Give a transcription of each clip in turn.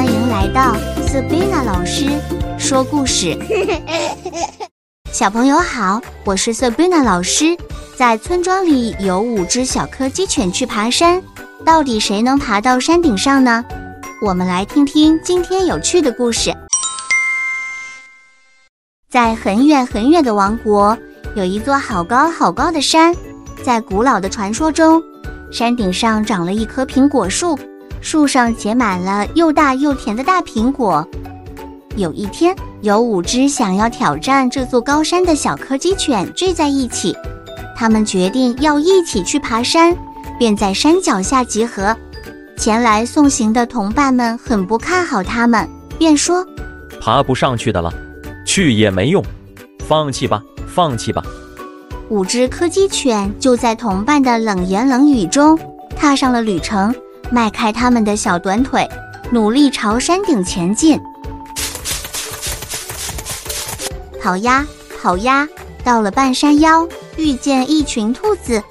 欢迎来到 Sabina 老师说故事。小朋友好，我是 Sabina 老师。在村庄里有五只小柯基犬去爬山，到底谁能爬到山顶上呢？我们来听听今天有趣的故事。在很远很远的王国，有一座好高好高的山。在古老的传说中，山顶上长了一棵苹果树，树上结满了又大又甜的大苹果。有一天，有五只想要挑战这座高山的小柯基犬聚在一起，他们决定要一起去爬山，便在山脚下集合。前来送行的同伴们很不看好他们，便说：“爬不上去的了，去也没用，放弃吧，放弃吧。”五只柯基犬就在同伴的冷言冷语中踏上了旅程，迈开他们的小短腿，努力朝山顶前进。跑呀跑呀，到了半山腰，遇见一群兔子。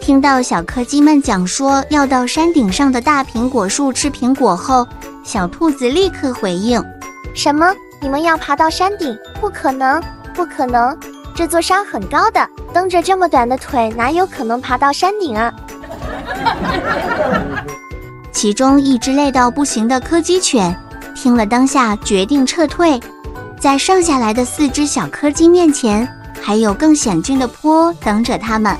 听到小柯基们讲说要到山顶上的大苹果树吃苹果后，小兔子立刻回应：“什么？你们要爬到山顶？不可能，不可能！这座山很高的。”蹬着这么短的腿，哪有可能爬到山顶啊？其中一只累到不行的柯基犬听了，当下决定撤退。在剩下来的四只小柯基面前，还有更险峻的坡等着他们。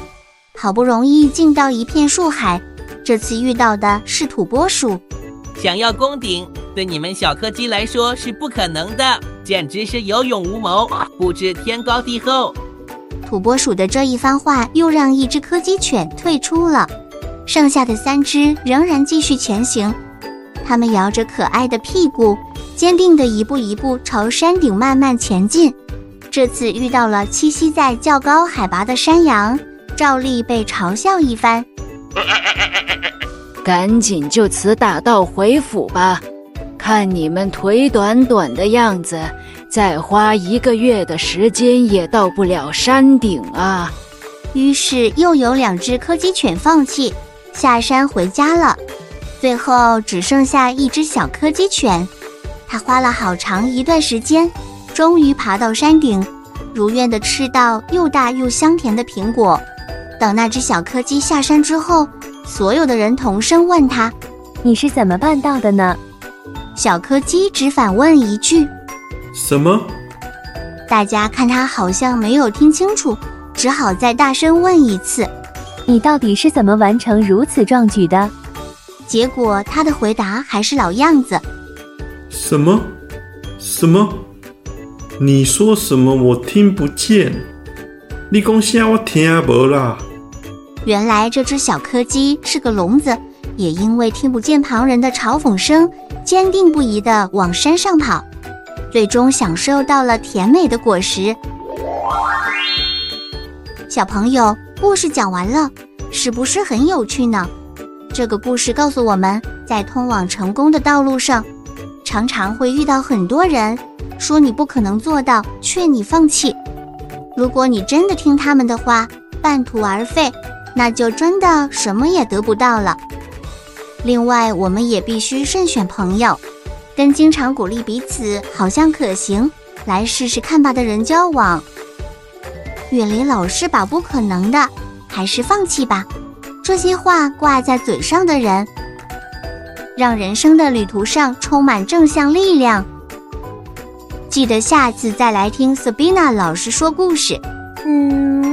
好不容易进到一片树海，这次遇到的是土拨鼠。想要攻顶，对你们小柯基来说是不可能的，简直是有勇无谋，不知天高地厚。土拨鼠的这一番话又让一只柯基犬退出了，剩下的三只仍然继续前行。它们摇着可爱的屁股，坚定地一步一步朝山顶慢慢前进。这次遇到了栖息在较高海拔的山羊，照例被嘲笑一番。赶紧就此打道回府吧，看你们腿短短的样子。再花一个月的时间也到不了山顶啊！于是又有两只柯基犬放弃下山回家了。最后只剩下一只小柯基犬，它花了好长一段时间，终于爬到山顶，如愿的吃到又大又香甜的苹果。等那只小柯基下山之后，所有的人同声问他：“你是怎么办到的呢？”小柯基只反问一句。什么？大家看他好像没有听清楚，只好再大声问一次：“你到底是怎么完成如此壮举的？”结果他的回答还是老样子：“什么？什么？你说什么？我听不见。你讲啥？我听不啦。”原来这只小柯基是个聋子，也因为听不见旁人的嘲讽声，坚定不移地往山上跑。最终享受到了甜美的果实。小朋友，故事讲完了，是不是很有趣呢？这个故事告诉我们在通往成功的道路上，常常会遇到很多人说你不可能做到，劝你放弃。如果你真的听他们的话，半途而废，那就真的什么也得不到了。另外，我们也必须慎选朋友。跟经常鼓励彼此好像可行，来试试看吧的人交往，远离老是把不可能的，还是放弃吧。这些话挂在嘴上的人，让人生的旅途上充满正向力量。记得下次再来听 Sabina 老师说故事。嗯。